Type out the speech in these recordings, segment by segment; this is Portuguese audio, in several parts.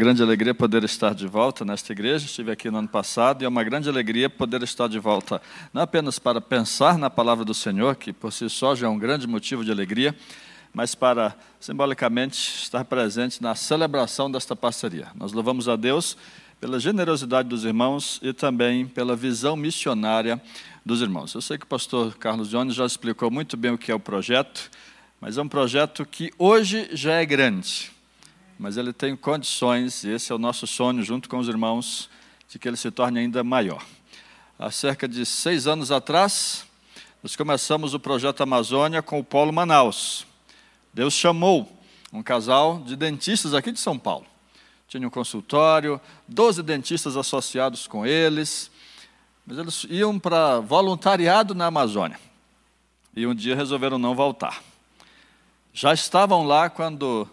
grande alegria poder estar de volta nesta igreja. Estive aqui no ano passado e é uma grande alegria poder estar de volta, não apenas para pensar na palavra do Senhor, que por si só já é um grande motivo de alegria, mas para, simbolicamente, estar presente na celebração desta parceria. Nós louvamos a Deus pela generosidade dos irmãos e também pela visão missionária dos irmãos. Eu sei que o pastor Carlos Jones já explicou muito bem o que é o projeto, mas é um projeto que hoje já é grande, mas ele tem condições, e esse é o nosso sonho, junto com os irmãos, de que ele se torne ainda maior. Há cerca de seis anos atrás, nós começamos o projeto Amazônia com o Polo Manaus. Deus chamou um casal de dentistas aqui de São Paulo. Tinha um consultório, 12 dentistas associados com eles, mas eles iam para voluntariado na Amazônia. E um dia resolveram não voltar. Já estavam lá quando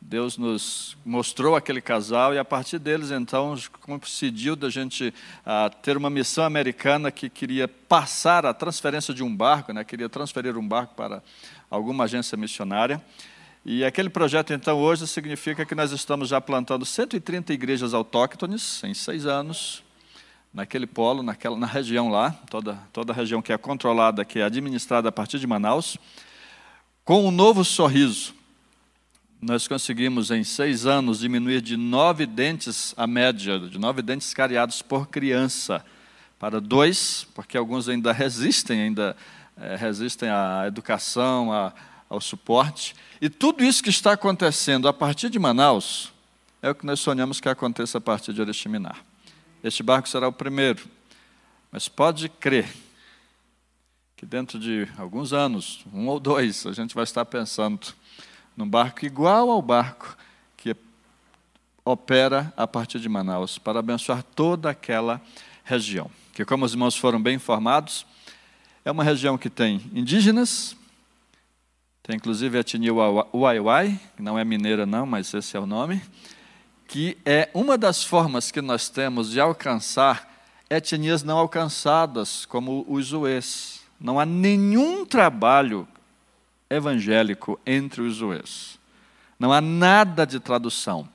Deus nos mostrou aquele casal e a partir deles então coincidiu da gente ah, ter uma missão americana que queria passar a transferência de um barco, né, queria transferir um barco para alguma agência missionária. E aquele projeto, então, hoje significa que nós estamos já plantando 130 igrejas autóctones em seis anos, naquele polo, naquela, na região lá, toda, toda a região que é controlada, que é administrada a partir de Manaus, com um novo sorriso. Nós conseguimos, em seis anos, diminuir de nove dentes a média, de nove dentes cariados por criança, para dois, porque alguns ainda resistem, ainda é, resistem à educação, ao suporte. E tudo isso que está acontecendo a partir de Manaus é o que nós sonhamos que aconteça a partir de Oriximiná. Este barco será o primeiro, mas pode crer que dentro de alguns anos, um ou dois, a gente vai estar pensando num barco igual ao barco que opera a partir de Manaus para abençoar toda aquela região. Que, como os irmãos foram bem informados, é uma região que tem indígenas, tem inclusive a etnia Uaiuai, que não é mineira não, mas esse é o nome, que é uma das formas que nós temos de alcançar etnias não alcançadas, como os Uês. Não há nenhum trabalho evangélico entre os Uês. Não há nada de tradução.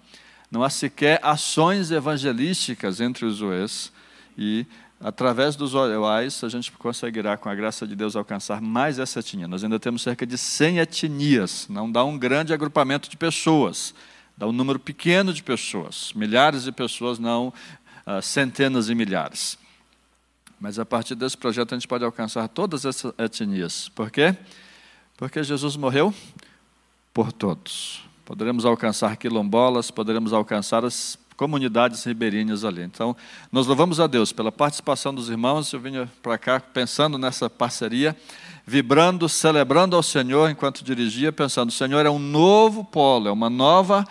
Não há sequer ações evangelísticas entre os Uês. E através dos orais, a gente conseguirá, com a graça de Deus, alcançar mais essa etnia. Nós ainda temos cerca de 100 etnias, não dá um grande agrupamento de pessoas, dá um número pequeno de pessoas, milhares de pessoas, não uh, centenas e milhares. Mas a partir desse projeto a gente pode alcançar todas essas etnias. Por quê? Porque Jesus morreu por todos. Poderemos alcançar quilombolas, poderemos alcançar as comunidades ribeirinhas ali. Então, nós louvamos a Deus pela participação dos irmãos. Eu vinha para cá pensando nessa parceria, vibrando, celebrando ao Senhor enquanto dirigia, pensando: o Senhor é um novo polo, é uma nova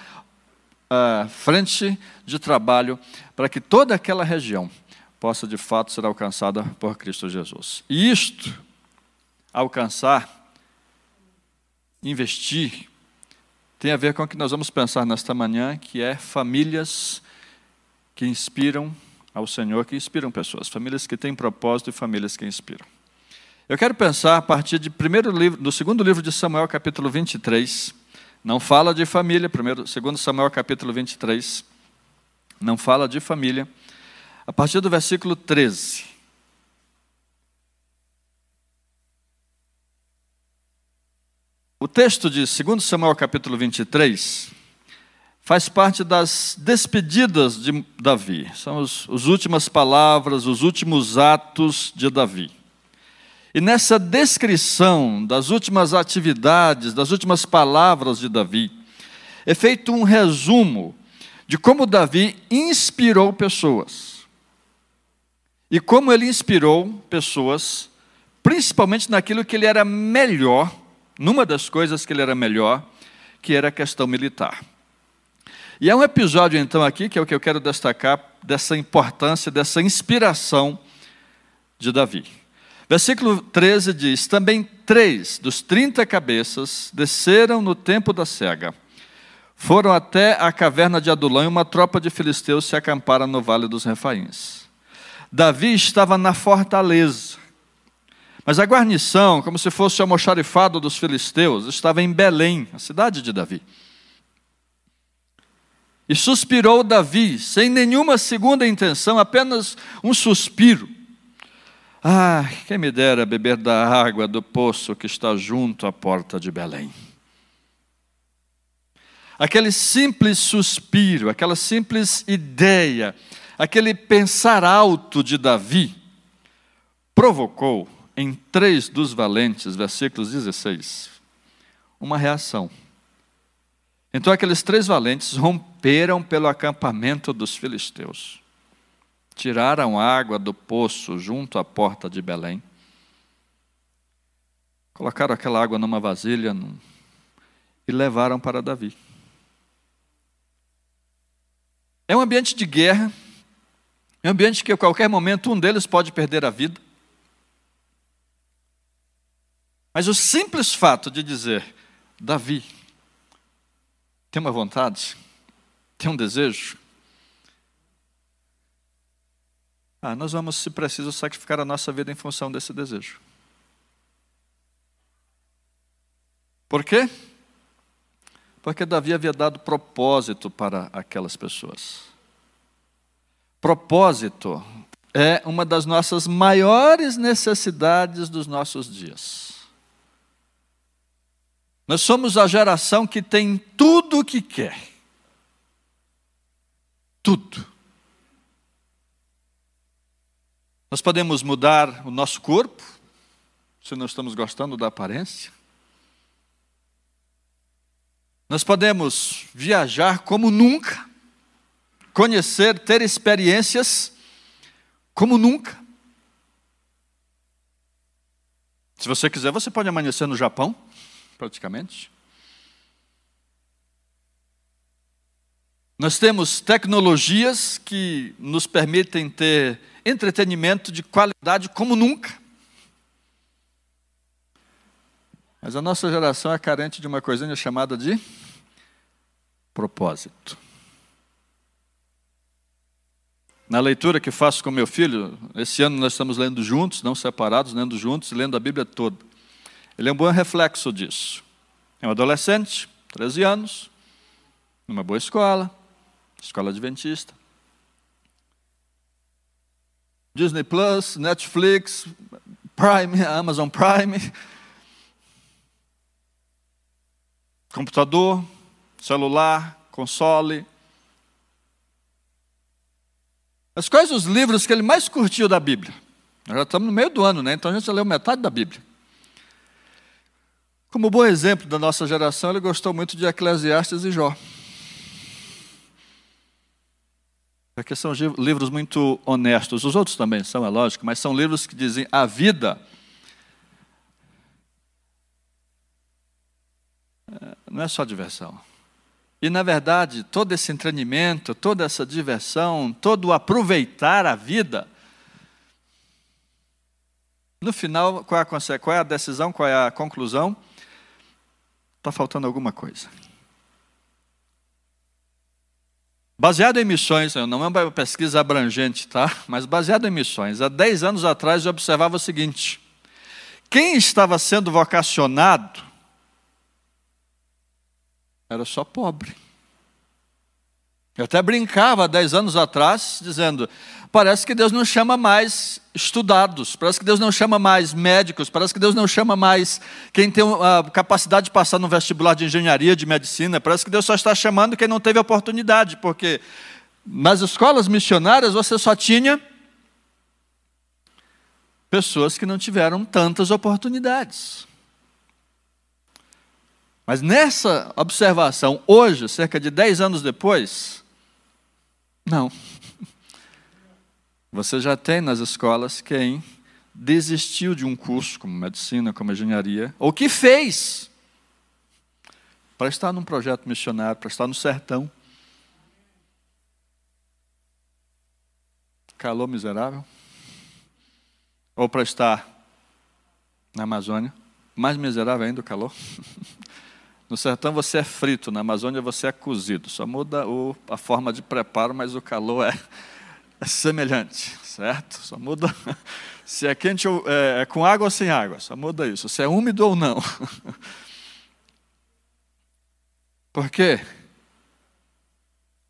uh, frente de trabalho para que toda aquela região possa de fato ser alcançada por Cristo Jesus. E isto, alcançar, investir, tem a ver com o que nós vamos pensar nesta manhã, que é famílias que inspiram ao Senhor, que inspiram pessoas, famílias que têm propósito e famílias que inspiram. Eu quero pensar a partir de primeiro livro, do segundo livro de Samuel, capítulo 23. Não fala de família, primeiro, segundo Samuel, capítulo 23. Não fala de família. A partir do versículo 13. O texto de 2 Samuel capítulo 23 faz parte das despedidas de Davi. São as, as últimas palavras, os últimos atos de Davi. E nessa descrição das últimas atividades, das últimas palavras de Davi, é feito um resumo de como Davi inspirou pessoas. E como ele inspirou pessoas, principalmente naquilo que ele era melhor numa das coisas que ele era melhor, que era a questão militar. E há um episódio, então, aqui, que é o que eu quero destacar, dessa importância, dessa inspiração de Davi. Versículo 13 diz: Também três dos trinta cabeças desceram no tempo da cega. Foram até a caverna de Adulão e uma tropa de filisteus se acamparam no vale dos Refaíns. Davi estava na fortaleza, mas a guarnição, como se fosse o almoxarifado dos filisteus, estava em Belém, a cidade de Davi. E suspirou Davi, sem nenhuma segunda intenção, apenas um suspiro. Ah, quem me dera beber da água do poço que está junto à porta de Belém. Aquele simples suspiro, aquela simples ideia, aquele pensar alto de Davi, provocou em três dos valentes, versículos 16, uma reação. Então aqueles três valentes romperam pelo acampamento dos filisteus. Tiraram água do poço junto à porta de Belém. Colocaram aquela água numa vasilha e levaram para Davi. É um ambiente de guerra, é um ambiente que a qualquer momento um deles pode perder a vida. Mas o simples fato de dizer, Davi, tem uma vontade, tem um desejo. Ah, nós vamos, se preciso, sacrificar a nossa vida em função desse desejo. Por quê? Porque Davi havia dado propósito para aquelas pessoas. Propósito é uma das nossas maiores necessidades dos nossos dias. Nós somos a geração que tem tudo o que quer. Tudo. Nós podemos mudar o nosso corpo, se não estamos gostando da aparência. Nós podemos viajar como nunca, conhecer, ter experiências como nunca. Se você quiser, você pode amanhecer no Japão praticamente. Nós temos tecnologias que nos permitem ter entretenimento de qualidade como nunca. Mas a nossa geração é carente de uma coisinha chamada de propósito. Na leitura que faço com meu filho, esse ano nós estamos lendo juntos, não separados, lendo juntos, lendo a Bíblia toda. Ele é um bom reflexo disso. É um adolescente, 13 anos, numa boa escola, escola adventista. Disney Plus, Netflix, Prime, Amazon Prime, computador, celular, console. Mas quais os livros que ele mais curtiu da Bíblia? Nós já estamos no meio do ano, né? Então a gente já leu metade da Bíblia. Como bom exemplo da nossa geração, ele gostou muito de Eclesiastes e Jó. Porque são livros muito honestos. Os outros também são, é lógico, mas são livros que dizem a vida é, não é só diversão. E, na verdade, todo esse entretenimento, toda essa diversão, todo aproveitar a vida, no final, qual é a, qual é a decisão, qual é a conclusão? Está faltando alguma coisa. Baseado em missões, não é uma pesquisa abrangente, tá? Mas baseado em missões, há 10 anos atrás eu observava o seguinte: quem estava sendo vocacionado era só pobre. Eu até brincava 10 anos atrás, dizendo: parece que Deus não chama mais estudados, parece que Deus não chama mais médicos, parece que Deus não chama mais quem tem a capacidade de passar no vestibular de engenharia, de medicina, parece que Deus só está chamando quem não teve oportunidade, porque nas escolas missionárias você só tinha pessoas que não tiveram tantas oportunidades. Mas nessa observação, hoje, cerca de 10 anos depois, não. Você já tem nas escolas quem desistiu de um curso como medicina, como engenharia, ou que fez para estar num projeto missionário, para estar no sertão. Calor miserável. Ou para estar na Amazônia. Mais miserável ainda o calor. No sertão você é frito, na Amazônia você é cozido. Só muda o, a forma de preparo, mas o calor é é semelhante, certo? Só muda se é quente ou é, é com água ou sem água, só muda isso, se é úmido ou não. Por quê?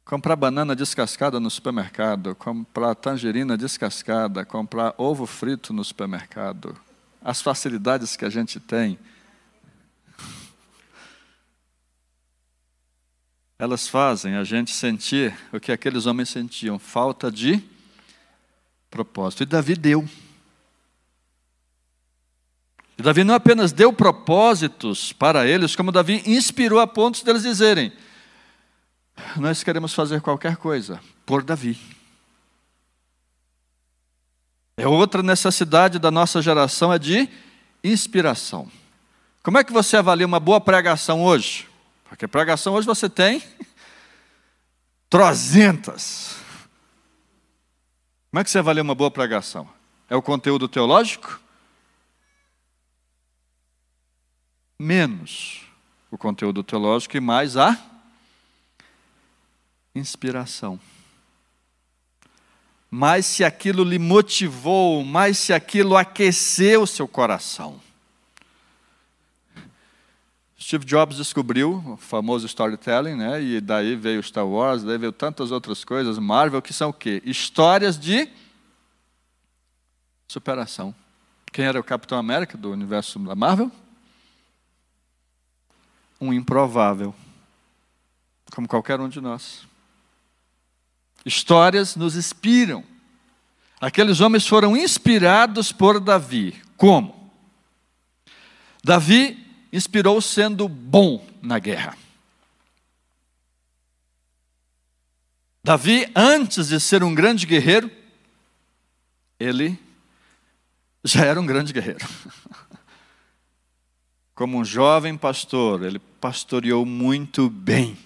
comprar banana descascada no supermercado, comprar tangerina descascada, comprar ovo frito no supermercado, as facilidades que a gente tem, elas fazem a gente sentir o que aqueles homens sentiam: falta de propósito. E Davi deu. E Davi não apenas deu propósitos para eles, como Davi inspirou a pontos deles dizerem: Nós queremos fazer qualquer coisa por Davi. É outra necessidade da nossa geração é de inspiração. Como é que você avalia uma boa pregação hoje? Porque pregação hoje você tem trozentas. Como é que você avalia uma boa pregação? É o conteúdo teológico? Menos o conteúdo teológico e mais a inspiração mais se aquilo lhe motivou, mais se aquilo aqueceu seu coração. Steve Jobs descobriu o famoso storytelling, né? E daí veio Star Wars, daí veio tantas outras coisas, Marvel, que são o quê? Histórias de superação. Quem era o Capitão América do universo da Marvel? Um improvável, como qualquer um de nós. Histórias nos inspiram. Aqueles homens foram inspirados por Davi. Como? Davi inspirou sendo bom na guerra. Davi, antes de ser um grande guerreiro, ele já era um grande guerreiro. Como um jovem pastor, ele pastoreou muito bem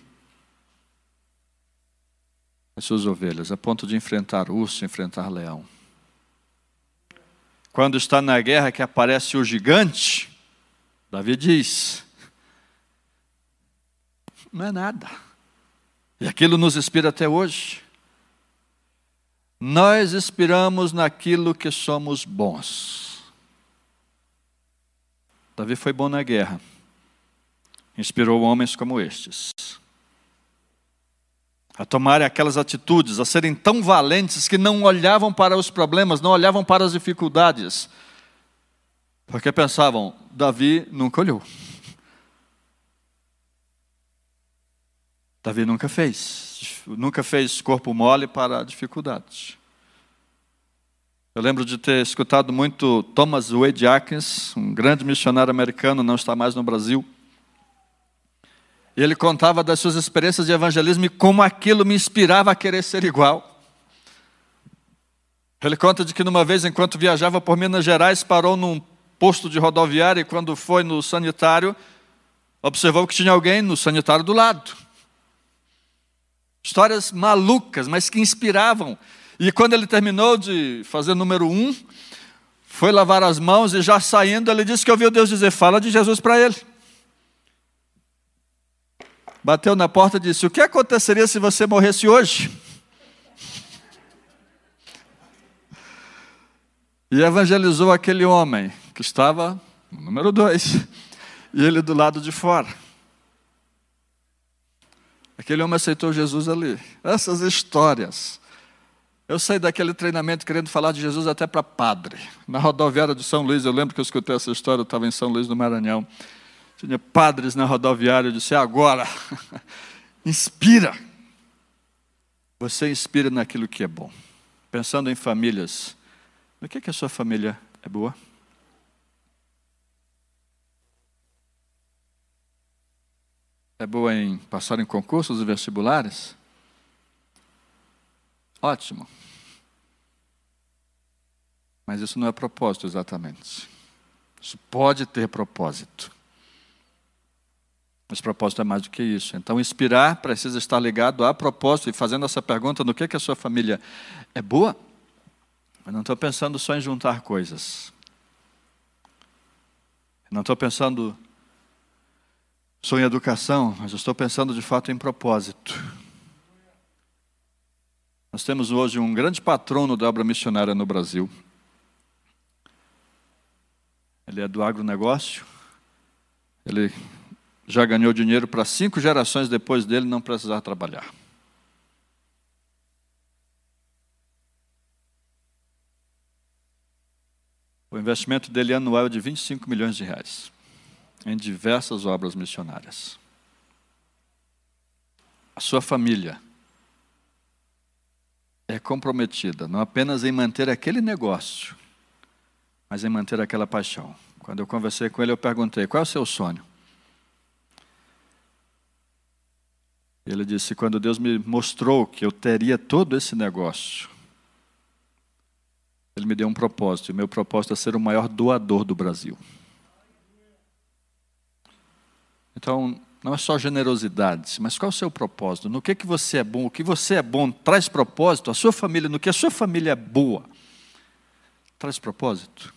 as suas ovelhas, a ponto de enfrentar urso, enfrentar leão. Quando está na guerra que aparece o gigante, Davi diz: não é nada. E aquilo nos inspira até hoje. Nós inspiramos naquilo que somos bons. Davi foi bom na guerra, inspirou homens como estes a tomarem aquelas atitudes, a serem tão valentes que não olhavam para os problemas, não olhavam para as dificuldades, porque pensavam: Davi nunca olhou. Davi nunca fez, nunca fez corpo mole para dificuldades. Eu lembro de ter escutado muito Thomas Wade Atkins, um grande missionário americano, não está mais no Brasil. E ele contava das suas experiências de evangelismo e como aquilo me inspirava a querer ser igual. Ele conta de que numa vez, enquanto viajava por Minas Gerais, parou num posto de rodoviária e quando foi no sanitário, observou que tinha alguém no sanitário do lado. Histórias malucas, mas que inspiravam. E quando ele terminou de fazer número um, foi lavar as mãos e já saindo, ele disse que ouviu Deus dizer: Fala de Jesus para ele bateu na porta e disse: O que aconteceria se você morresse hoje? E evangelizou aquele homem que estava no número dois, e ele do lado de fora. Aquele homem aceitou Jesus ali. Essas histórias. Eu saí daquele treinamento querendo falar de Jesus até para padre. Na rodoviária de São Luís, eu lembro que eu escutei essa história, eu estava em São Luís do Maranhão. Tinha padres na rodoviária, eu disse: agora, inspira. Você inspira naquilo que é bom. Pensando em famílias, no que, que a sua família é boa? É boa em passar em concursos e vestibulares? Ótimo. Mas isso não é propósito exatamente. Isso pode ter propósito. Mas propósito é mais do que isso. Então, inspirar precisa estar ligado a propósito. E fazendo essa pergunta, no que, que a sua família é boa? Eu não estou pensando só em juntar coisas. Eu não estou pensando sou em educação, mas estou pensando de fato em propósito. Nós temos hoje um grande patrono da obra missionária no Brasil. Ele é do agronegócio. Ele já ganhou dinheiro para cinco gerações depois dele não precisar trabalhar. O investimento dele anual é de 25 milhões de reais em diversas obras missionárias. A sua família é comprometida não apenas em manter aquele negócio, mas em manter aquela paixão. Quando eu conversei com ele, eu perguntei: qual é o seu sonho? Ele disse: quando Deus me mostrou que eu teria todo esse negócio, Ele me deu um propósito, e meu propósito é ser o maior doador do Brasil. Então, não é só generosidade, mas qual é o seu propósito? No que, que você é bom? O que você é bom traz propósito? A sua família, no que a sua família é boa, traz propósito?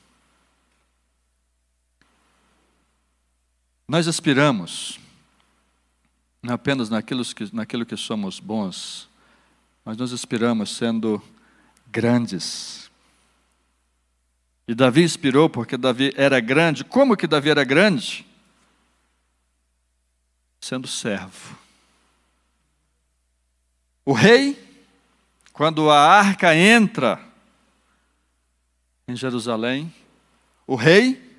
Nós aspiramos, não apenas naquilo que, naquilo que somos bons, mas nós aspiramos sendo grandes. E Davi inspirou porque Davi era grande. Como que Davi era grande? Sendo servo. O rei, quando a arca entra em Jerusalém, o rei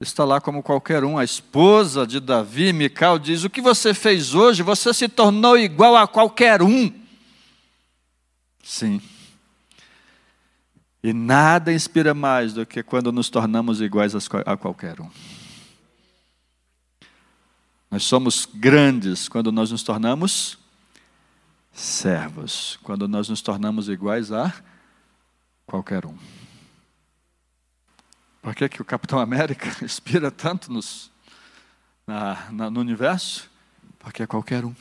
está lá como qualquer um. A esposa de Davi, Mical, diz: O que você fez hoje? Você se tornou igual a qualquer um. Sim. E nada inspira mais do que quando nos tornamos iguais a qualquer um. Nós somos grandes quando nós nos tornamos servos, quando nós nos tornamos iguais a qualquer um. Por que, que o Capitão América inspira tanto nos, na, na, no universo? Porque é qualquer um.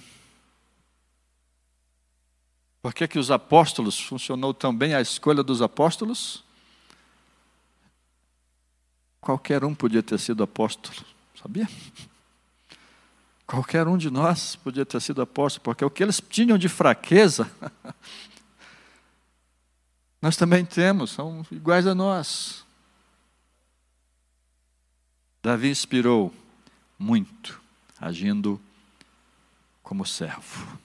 Por que, que os apóstolos funcionou tão bem a escolha dos apóstolos? Qualquer um podia ter sido apóstolo, sabia? Qualquer um de nós podia ter sido apóstolo, porque o que eles tinham de fraqueza, nós também temos, são iguais a nós. Davi inspirou muito, agindo como servo.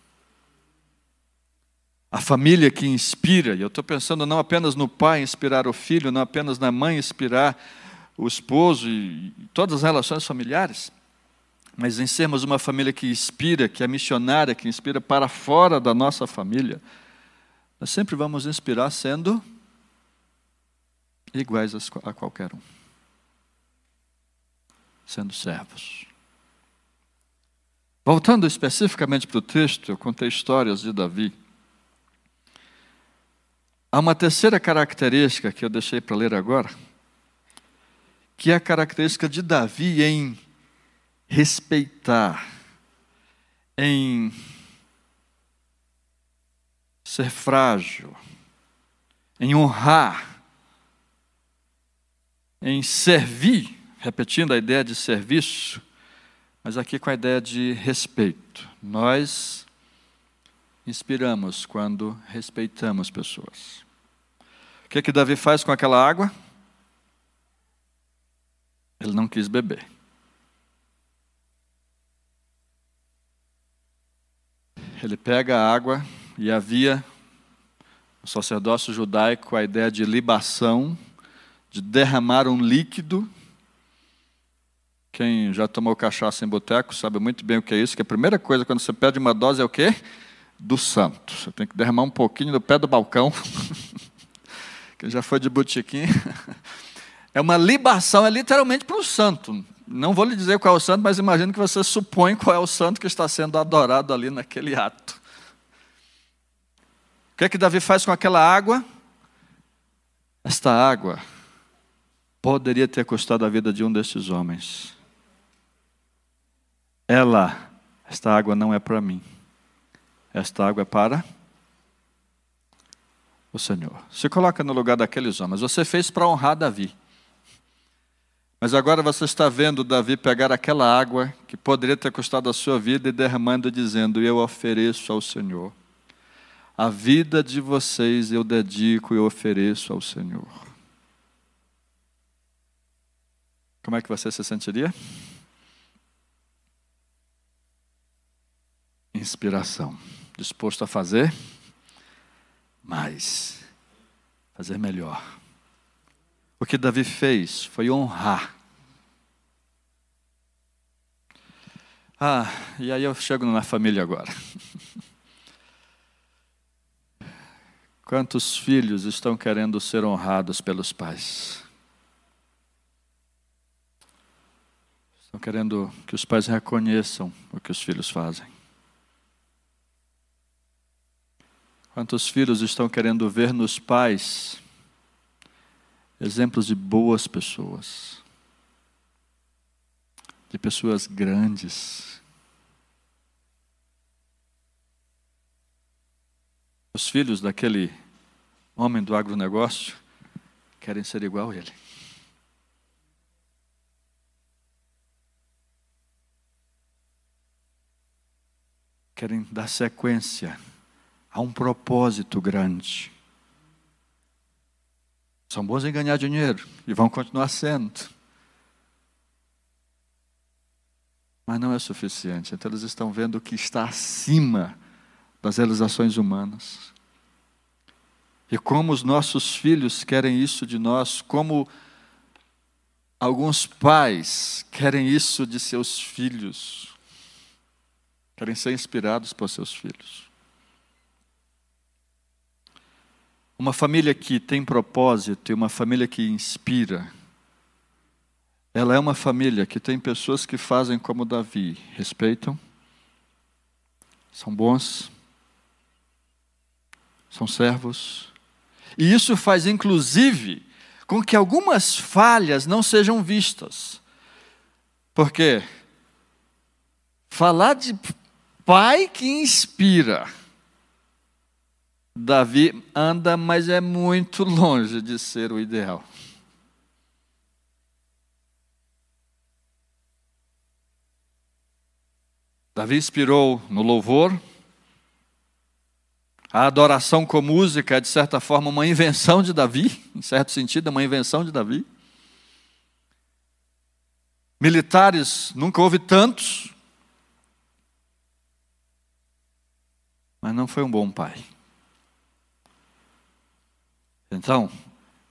A família que inspira, e eu estou pensando não apenas no pai inspirar o filho, não apenas na mãe inspirar o esposo e todas as relações familiares, mas em sermos uma família que inspira, que é missionária, que inspira para fora da nossa família, nós sempre vamos inspirar sendo iguais a qualquer um sendo servos. Voltando especificamente para o texto, eu contei histórias de Davi. Há uma terceira característica que eu deixei para ler agora, que é a característica de Davi em respeitar, em ser frágil, em honrar, em servir repetindo a ideia de serviço, mas aqui com a ideia de respeito. Nós inspiramos quando respeitamos pessoas. O que, é que Davi faz com aquela água? Ele não quis beber. Ele pega a água e havia no sacerdócio judaico a ideia de libação, de derramar um líquido quem já tomou cachaça em boteco sabe muito bem o que é isso, que a primeira coisa quando você pede uma dose é o quê? Do santo. Você tem que derramar um pouquinho do pé do balcão. Quem já foi de botequim. É uma libação, é literalmente para o santo. Não vou lhe dizer qual é o santo, mas imagino que você supõe qual é o santo que está sendo adorado ali naquele ato. O que é que Davi faz com aquela água? Esta água poderia ter custado a vida de um destes homens. Ela, esta água não é para mim. Esta água é para o Senhor. Se coloca no lugar daqueles homens. Você fez para honrar Davi. Mas agora você está vendo Davi pegar aquela água que poderia ter custado a sua vida e derramando, dizendo: Eu ofereço ao Senhor. A vida de vocês eu dedico e ofereço ao Senhor. Como é que você se sentiria? inspiração, disposto a fazer mais, fazer melhor, O que Davi fez foi honrar. Ah, e aí eu chego na família agora. Quantos filhos estão querendo ser honrados pelos pais? Estão querendo que os pais reconheçam o que os filhos fazem. Quantos filhos estão querendo ver nos pais exemplos de boas pessoas, de pessoas grandes? Os filhos daquele homem do agronegócio querem ser igual a ele. querem dar sequência a um propósito grande. São bons em ganhar dinheiro e vão continuar sendo. Mas não é suficiente. Então eles estão vendo o que está acima das realizações humanas. E como os nossos filhos querem isso de nós, como alguns pais querem isso de seus filhos querem ser inspirados por seus filhos. Uma família que tem propósito e uma família que inspira, ela é uma família que tem pessoas que fazem como Davi, respeitam, são bons, são servos, e isso faz inclusive com que algumas falhas não sejam vistas. Porque falar de pai que inspira. Davi anda, mas é muito longe de ser o ideal. Davi inspirou no louvor. A adoração com música é, de certa forma, uma invenção de Davi, em certo sentido, é uma invenção de Davi. Militares, nunca houve tantos, mas não foi um bom pai. Então,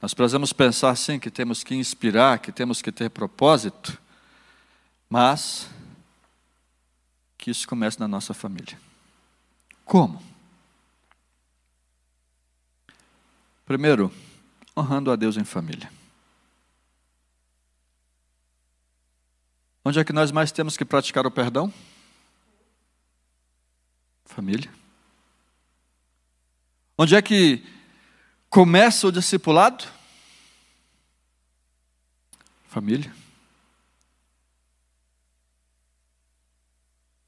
nós precisamos pensar sim que temos que inspirar, que temos que ter propósito, mas que isso comece na nossa família. Como? Primeiro, honrando a Deus em família. Onde é que nós mais temos que praticar o perdão? Família. Onde é que começa o discipulado? Família.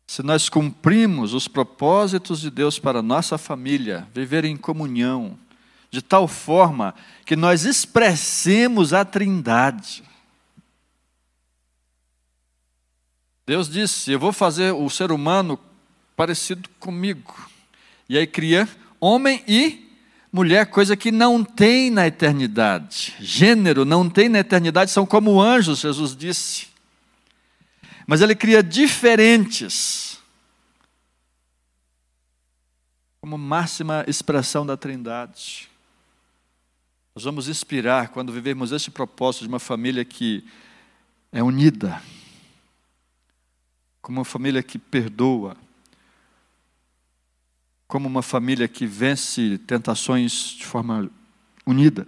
Se nós cumprimos os propósitos de Deus para nossa família, viver em comunhão, de tal forma que nós expressemos a Trindade. Deus disse: Eu vou fazer o ser humano parecido comigo. E aí cria homem e mulher, coisa que não tem na eternidade. Gênero não tem na eternidade, são como anjos, Jesus disse. Mas ele cria diferentes, como máxima expressão da Trindade. Nós vamos inspirar quando vivemos esse propósito de uma família que é unida, como uma família que perdoa, como uma família que vence tentações de forma unida,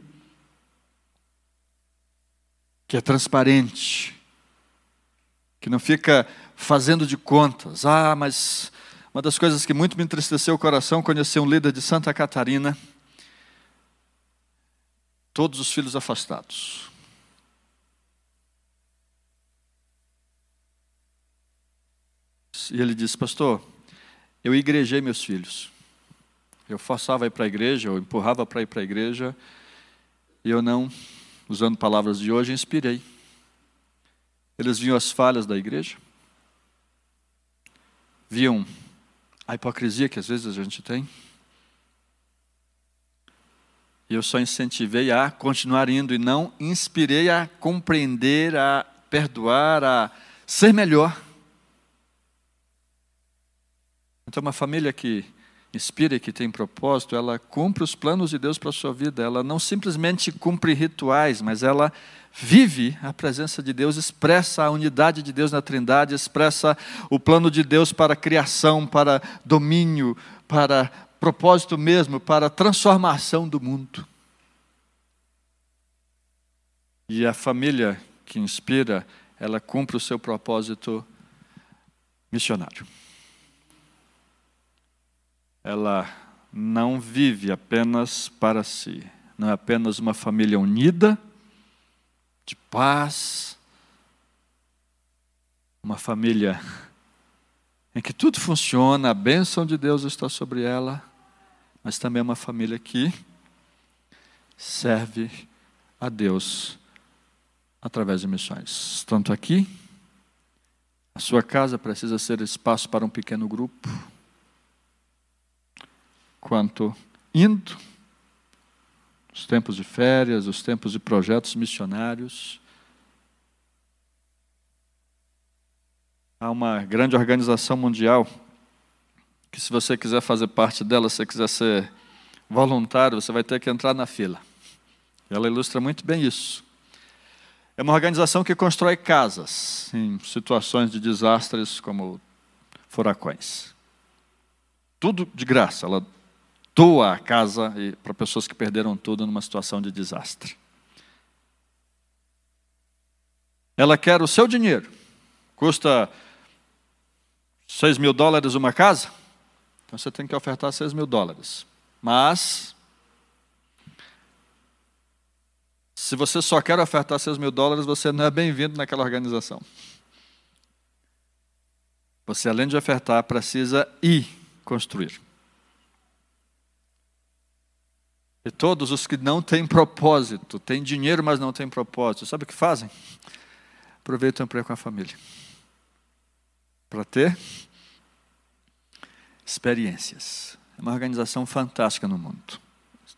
que é transparente, que não fica fazendo de contas. Ah, mas uma das coisas que muito me entristeceu o coração, conhecer um líder de Santa Catarina, todos os filhos afastados. E ele disse, pastor, eu igrejei meus filhos. Eu forçava a ir para a igreja, eu empurrava para ir para a igreja, e eu não, usando palavras de hoje, inspirei. Eles viam as falhas da igreja, viam a hipocrisia que às vezes a gente tem, e eu só incentivei a continuar indo e não inspirei a compreender, a perdoar, a ser melhor. Então, uma família que inspira e que tem propósito, ela cumpre os planos de Deus para a sua vida. Ela não simplesmente cumpre rituais, mas ela vive a presença de Deus, expressa a unidade de Deus na Trindade, expressa o plano de Deus para criação, para domínio, para propósito mesmo, para transformação do mundo. E a família que inspira, ela cumpre o seu propósito missionário ela não vive apenas para si, não é apenas uma família unida, de paz, uma família em que tudo funciona, a bênção de Deus está sobre ela, mas também é uma família que serve a Deus através de missões. Tanto aqui, a sua casa precisa ser espaço para um pequeno grupo quanto indo, os tempos de férias, os tempos de projetos missionários. Há uma grande organização mundial que, se você quiser fazer parte dela, se você quiser ser voluntário, você vai ter que entrar na fila. Ela ilustra muito bem isso. É uma organização que constrói casas em situações de desastres como furacões. Tudo de graça. Ela doa a casa para pessoas que perderam tudo numa situação de desastre. Ela quer o seu dinheiro. Custa 6 mil dólares uma casa? Então você tem que ofertar 6 mil dólares. Mas, se você só quer ofertar 6 mil dólares, você não é bem-vindo naquela organização. Você, além de ofertar, precisa ir construir. E todos os que não têm propósito, têm dinheiro, mas não têm propósito, sabe o que fazem? Aproveitam para ir com a família. Para ter experiências. É uma organização fantástica no mundo.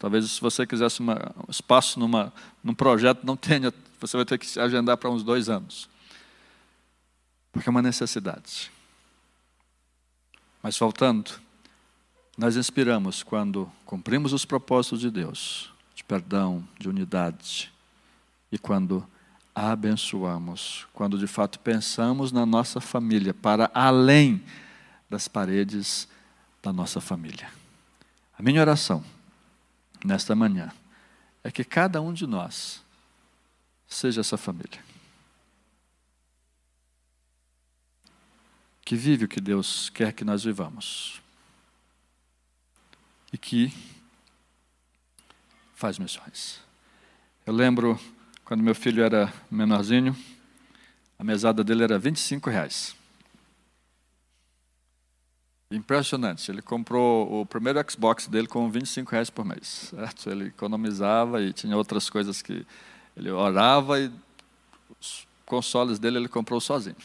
Talvez se você quisesse uma, um espaço numa, num projeto, não tenha, você vai ter que agendar para uns dois anos. Porque é uma necessidade. Mas faltando, nós inspiramos quando cumprimos os propósitos de Deus, de perdão, de unidade, e quando abençoamos, quando de fato pensamos na nossa família para além das paredes da nossa família. A minha oração nesta manhã é que cada um de nós seja essa família. Que vive o que Deus quer que nós vivamos e que faz missões. Eu lembro quando meu filho era menorzinho, a mesada dele era 25 reais. Impressionante. Ele comprou o primeiro Xbox dele com 25 reais por mês. Certo? Ele economizava e tinha outras coisas que ele orava e os consoles dele ele comprou sozinho.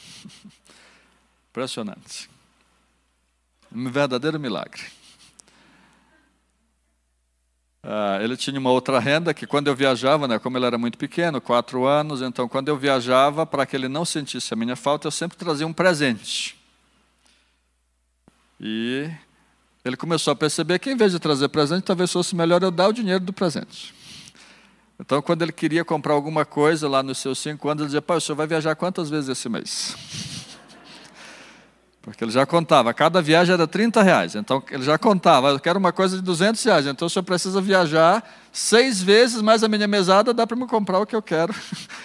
Impressionante. Um verdadeiro milagre. Uh, ele tinha uma outra renda que quando eu viajava, né, como ele era muito pequeno, quatro anos, então quando eu viajava, para que ele não sentisse a minha falta, eu sempre trazia um presente. E ele começou a perceber que em vez de trazer presente, talvez fosse melhor eu dar o dinheiro do presente. Então, quando ele queria comprar alguma coisa lá nos seus cinco anos, ele dizia: Pai, o senhor vai viajar quantas vezes esse mês? Porque ele já contava, cada viagem era 30 reais. Então ele já contava, eu quero uma coisa de 200 reais. Então o senhor precisa viajar seis vezes, mais a minha mesada dá para me comprar o que eu quero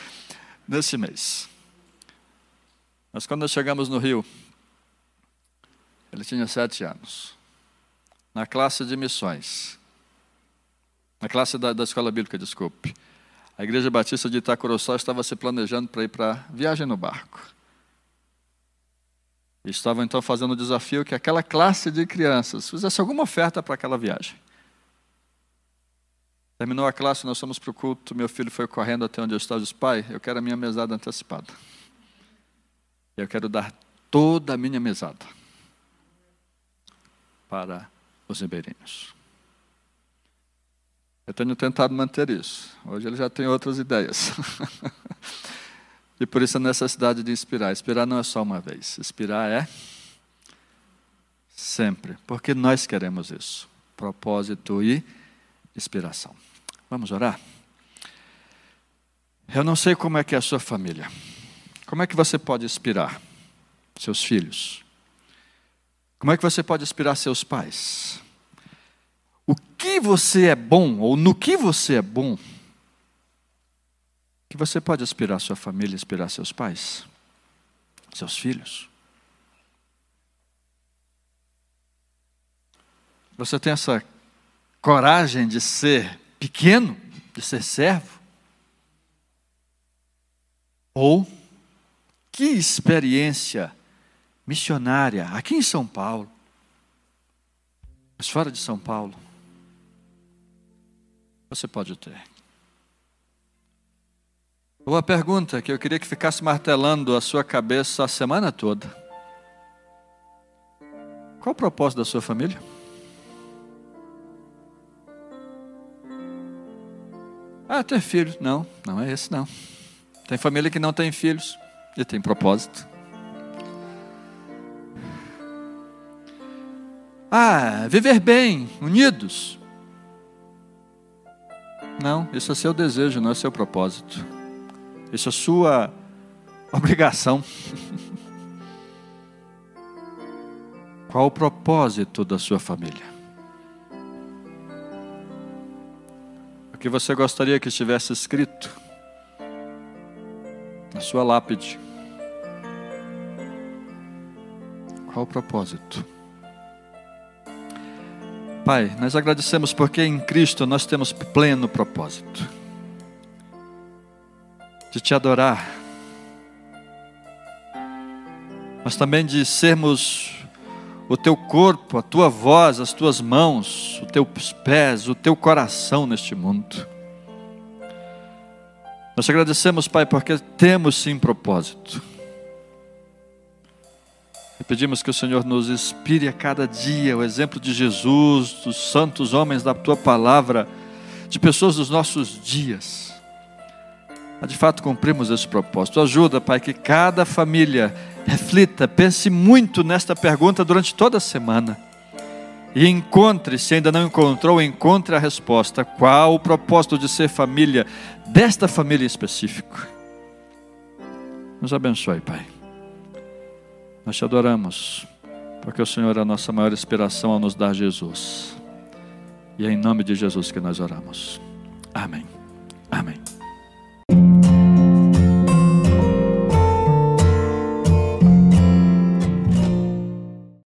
nesse mês. Mas quando nós chegamos no Rio, ele tinha sete anos. Na classe de missões. Na classe da, da escola bíblica, desculpe. A Igreja Batista de Itacoroçá estava se planejando para ir para viagem no barco. Estavam então fazendo o desafio que aquela classe de crianças fizesse alguma oferta para aquela viagem. Terminou a classe, nós fomos para o culto, meu filho foi correndo até onde eu estava disse, pai, eu quero a minha mesada antecipada. Eu quero dar toda a minha mesada para os ribeirinhos. Eu tenho tentado manter isso. Hoje ele já tem outras ideias. E por isso a necessidade de inspirar. Inspirar não é só uma vez. Inspirar é Sempre, porque nós queremos isso. Propósito e inspiração. Vamos orar? Eu não sei como é que é a sua família. Como é que você pode inspirar seus filhos? Como é que você pode inspirar seus pais? O que você é bom, ou no que você é bom, que você pode inspirar sua família, inspirar seus pais, seus filhos? Você tem essa coragem de ser pequeno, de ser servo? Ou que experiência missionária aqui em São Paulo, mas fora de São Paulo, você pode ter. Uma pergunta que eu queria que ficasse martelando a sua cabeça a semana toda. Qual o propósito da sua família? Ah, ter filhos. Não, não é esse não. Tem família que não tem filhos e tem propósito. Ah, viver bem, unidos. Não, isso é seu desejo, não é seu propósito. Isso é sua obrigação. Qual o propósito da sua família? O que você gostaria que estivesse escrito na sua lápide? Qual o propósito? Pai, nós agradecemos porque em Cristo nós temos pleno propósito de te adorar, mas também de sermos o teu corpo, a tua voz, as tuas mãos, os teus pés, o teu coração neste mundo. Nós te agradecemos, Pai, porque temos sim propósito. E pedimos que o Senhor nos inspire a cada dia o exemplo de Jesus, dos santos homens da tua palavra, de pessoas dos nossos dias. A de fato cumprimos esse propósito. Ajuda, Pai, que cada família reflita, pense muito nesta pergunta durante toda a semana. E encontre, se ainda não encontrou, encontre a resposta. Qual o propósito de ser família, desta família em específico? Nos abençoe, Pai. Nós te adoramos, porque o Senhor é a nossa maior inspiração ao nos dar Jesus. E é em nome de Jesus que nós oramos. Amém. Amém. Thank you.